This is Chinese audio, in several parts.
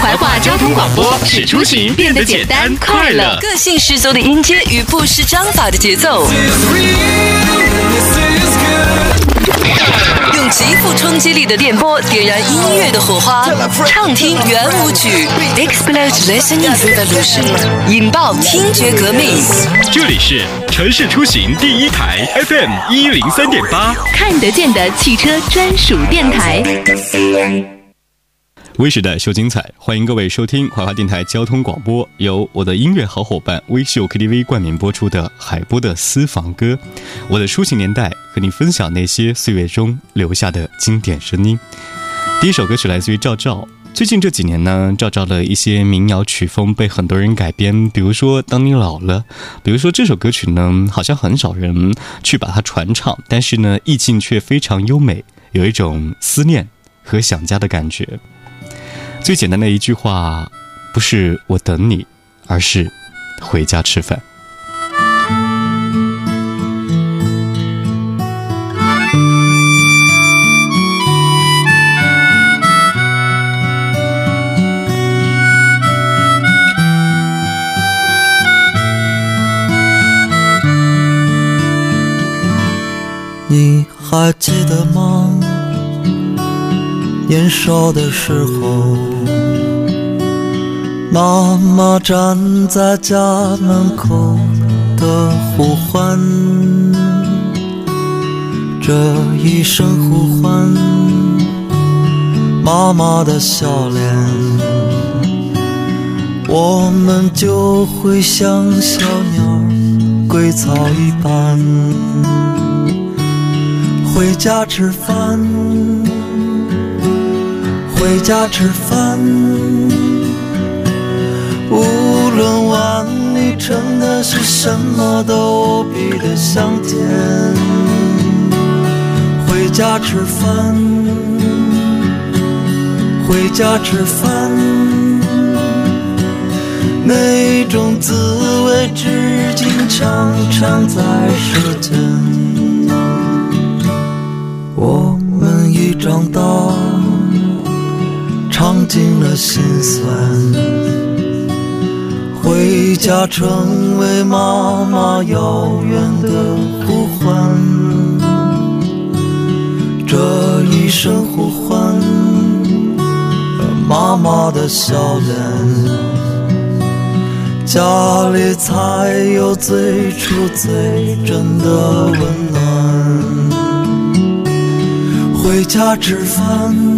怀化交通广播使出行变得简单快乐。个性十足的音阶与不失章法的节奏，用极富冲击力的电波点燃音乐的火花，畅听圆舞曲，Explode Listening Revolution，引爆听觉革命。这里是城市出行第一台 FM 一零三点八，看得见的汽车专属电台。微时代秀精彩，欢迎各位收听怀化电台交通广播，由我的音乐好伙伴微秀 KTV 冠名播出的海波的私房歌。我的抒情年代，和你分享那些岁月中留下的经典声音。第一首歌曲来自于赵照。最近这几年呢，赵照的一些民谣曲风被很多人改编，比如说《当你老了》，比如说这首歌曲呢，好像很少人去把它传唱，但是呢，意境却非常优美，有一种思念和想家的感觉。最简单的一句话，不是我等你，而是回家吃饭。你还记得吗？年少的时候，妈妈站在家门口的呼唤，这一声呼唤，妈妈的笑脸，我们就会像小鸟归巢一般，回家吃饭。回家吃饭，无论碗里盛的是什么，都无比的香甜。回家吃饭，回家吃饭，那种滋味至今常常在舌尖。我们已长大。尝尽了心酸，回家成为妈妈遥远的呼唤。这一声呼唤，妈妈的笑脸，家里才有最初最真的温暖。回家吃饭。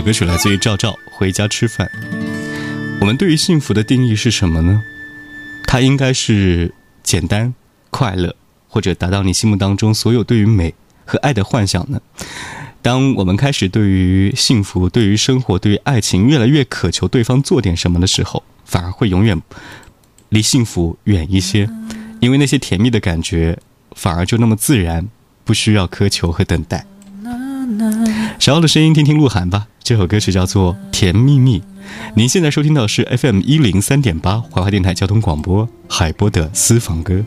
歌曲来自于赵照，《回家吃饭》。我们对于幸福的定义是什么呢？它应该是简单、快乐，或者达到你心目当中所有对于美和爱的幻想呢？当我们开始对于幸福、对于生活、对于爱情越来越渴求对方做点什么的时候，反而会永远离幸福远一些，因为那些甜蜜的感觉反而就那么自然，不需要苛求和等待。想要的声音，听听鹿晗吧。这首歌曲叫做《甜蜜蜜》。您现在收听到是 FM 一零三点八华华电台交通广播海波的私房歌。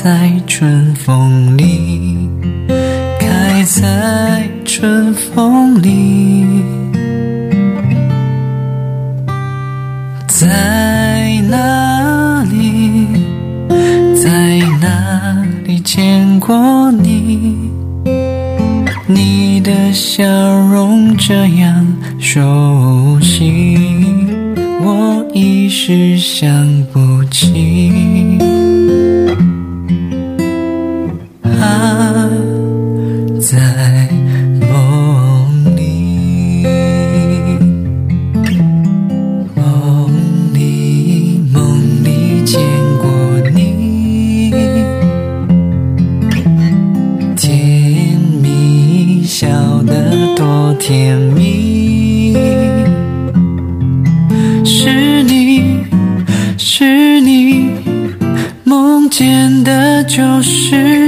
在春风里，开在春风里，在哪里，在哪里见过你？你的笑容这样熟悉，我一时想不起。甜蜜。是你，是你，梦见的就是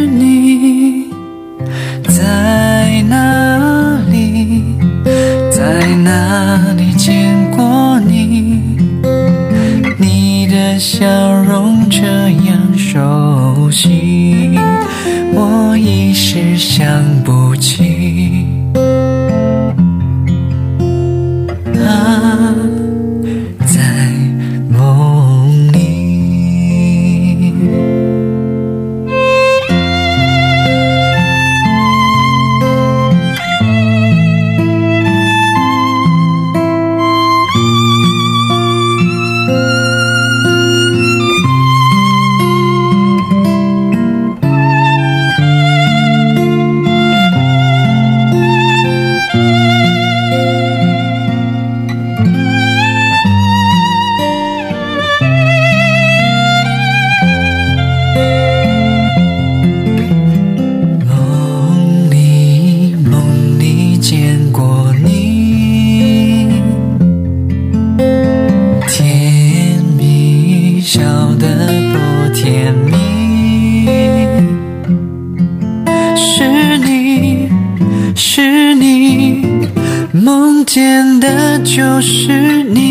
见的就是你。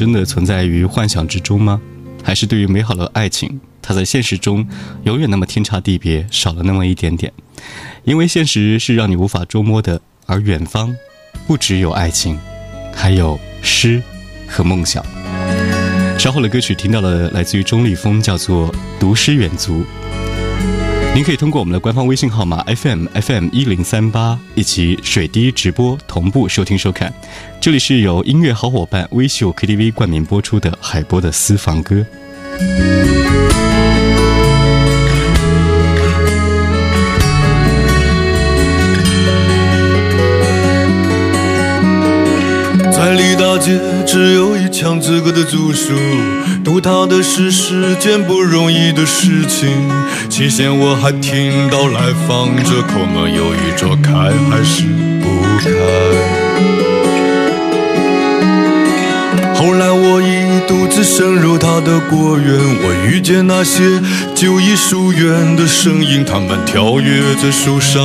真的存在于幻想之中吗？还是对于美好的爱情，它在现实中永远那么天差地别，少了那么一点点？因为现实是让你无法捉摸的，而远方不只有爱情，还有诗和梦想。稍后的歌曲听到了来自于钟立风，叫做《读诗远足》。您可以通过我们的官方微信号码 FM FM 一零三八以及水滴直播同步收听收看。这里是由音乐好伙伴微秀 KTV 冠名播出的海波的私房歌。在离大街只有一墙之隔的住宿，读它的是是件不容易的事情。期限我还听到来访者口门犹豫着开还是不开。后来我一独自深入他的果园，我遇见那些旧艺术院的身影，他们跳跃在树上，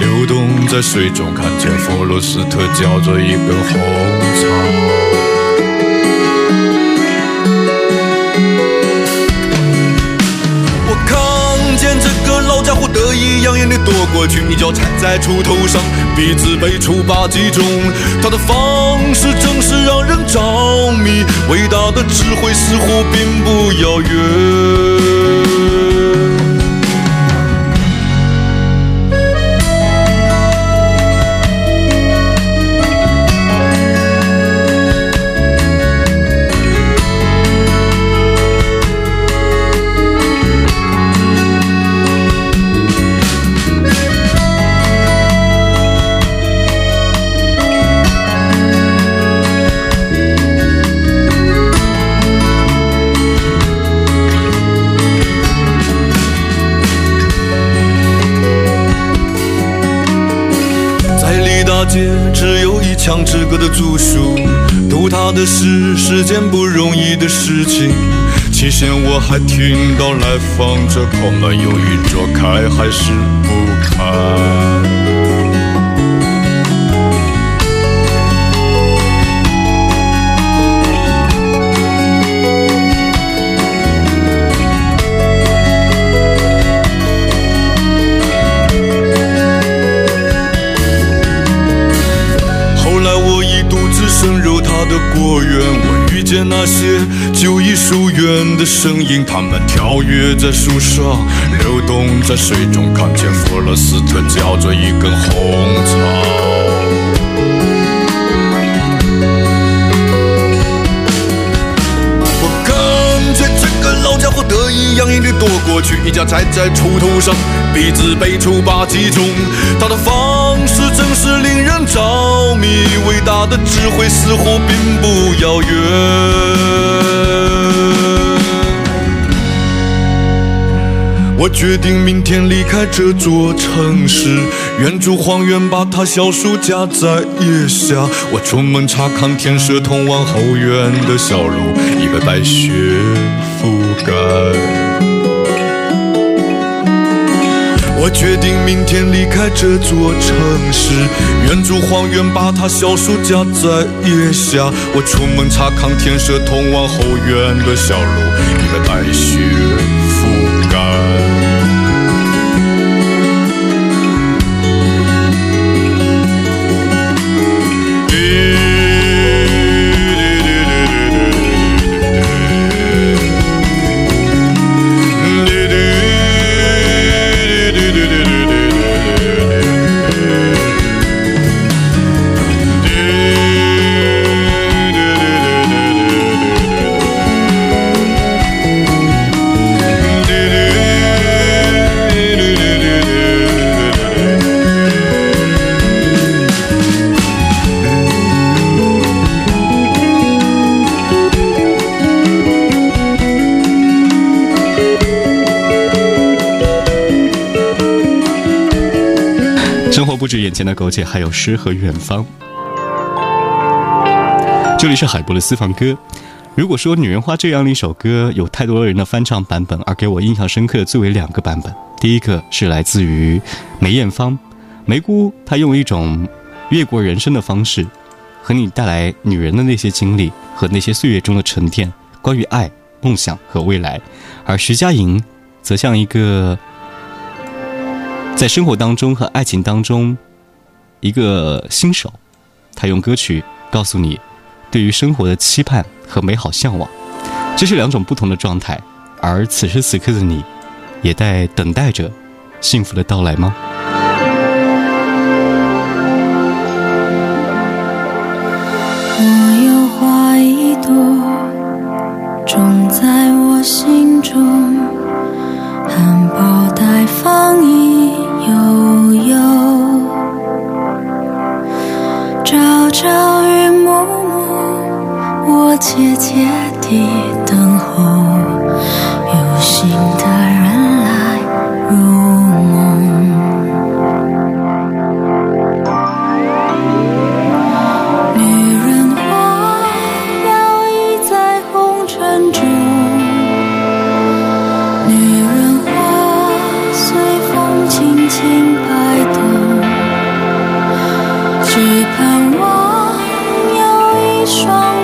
流动在水中，看见弗罗斯特嚼着一根红草。躲过去，一脚踩在锄头上，鼻子被锄把击中。他的方式正是让人着迷，伟大的智慧似乎并不遥远。墙之隔的住宿，读他的诗是件不容易的事情。期限我还听到来访者口门犹豫着开还是不开。那些旧艺术院的声音，他们跳跃在树上，流动在水中，看见弗罗斯特嚼着一根红草。我看见这个老家伙得意洋洋地躲过去，一脚踩在锄头上，鼻子被锄把击中，他的发是令人着迷。伟大的智慧似乎并不遥远。我决定明天离开这座城市，远住荒原，把它小树夹在腋下。我出门查看天色通往后院的小路，已被白雪覆盖。我决定明天离开这座城市，远住荒原，把它小树夹在腋下。我出门查看天色通往后院的小路，已被白雪前的苟且，还有诗和远方。这里是海波的私房歌。如果说《女人花》这样的一首歌有太多人的翻唱版本，而给我印象深刻的最为两个版本。第一个是来自于梅艳芳，梅姑她用一种越过人生的方式，和你带来女人的那些经历和那些岁月中的沉淀，关于爱、梦想和未来。而徐佳莹则像一个。在生活当中和爱情当中，一个新手，他用歌曲告诉你，对于生活的期盼和美好向往，这是两种不同的状态。而此时此刻的你，也在等待着幸福的到来吗？我有花一朵，种在我心中，双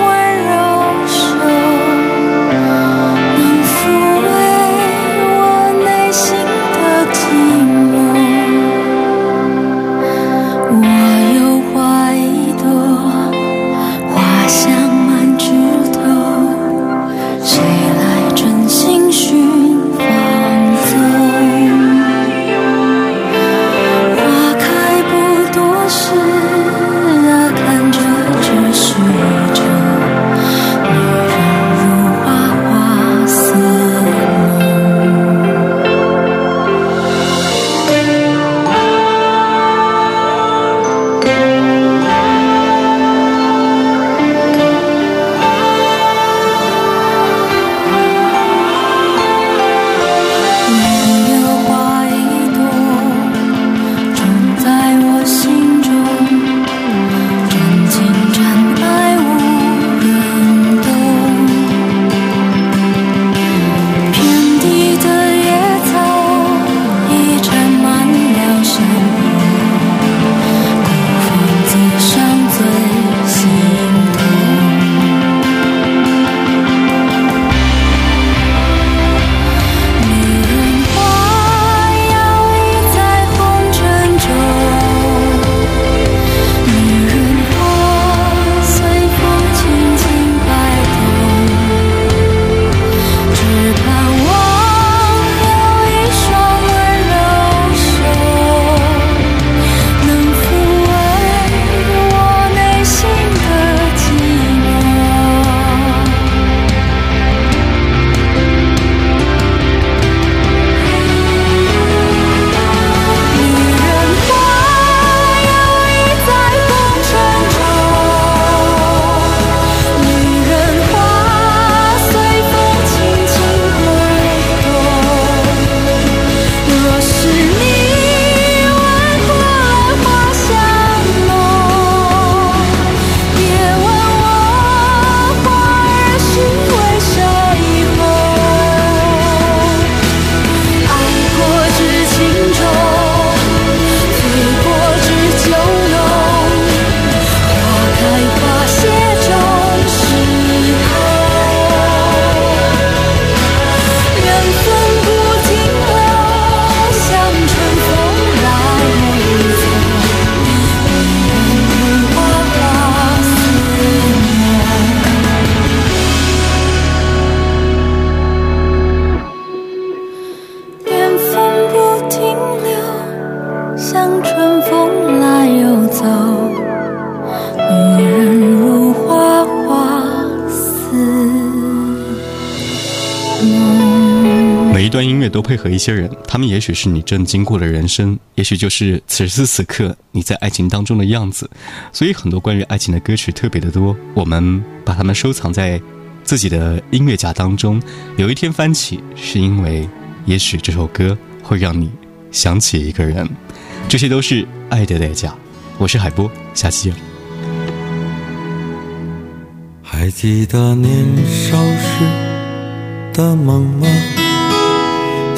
会和一些人，他们也许是你正经过的人生，也许就是此时此刻你在爱情当中的样子。所以很多关于爱情的歌曲特别的多，我们把它们收藏在自己的音乐夹当中。有一天翻起，是因为也许这首歌会让你想起一个人。这些都是爱的代价。我是海波，下期见。还记得年少时的梦吗？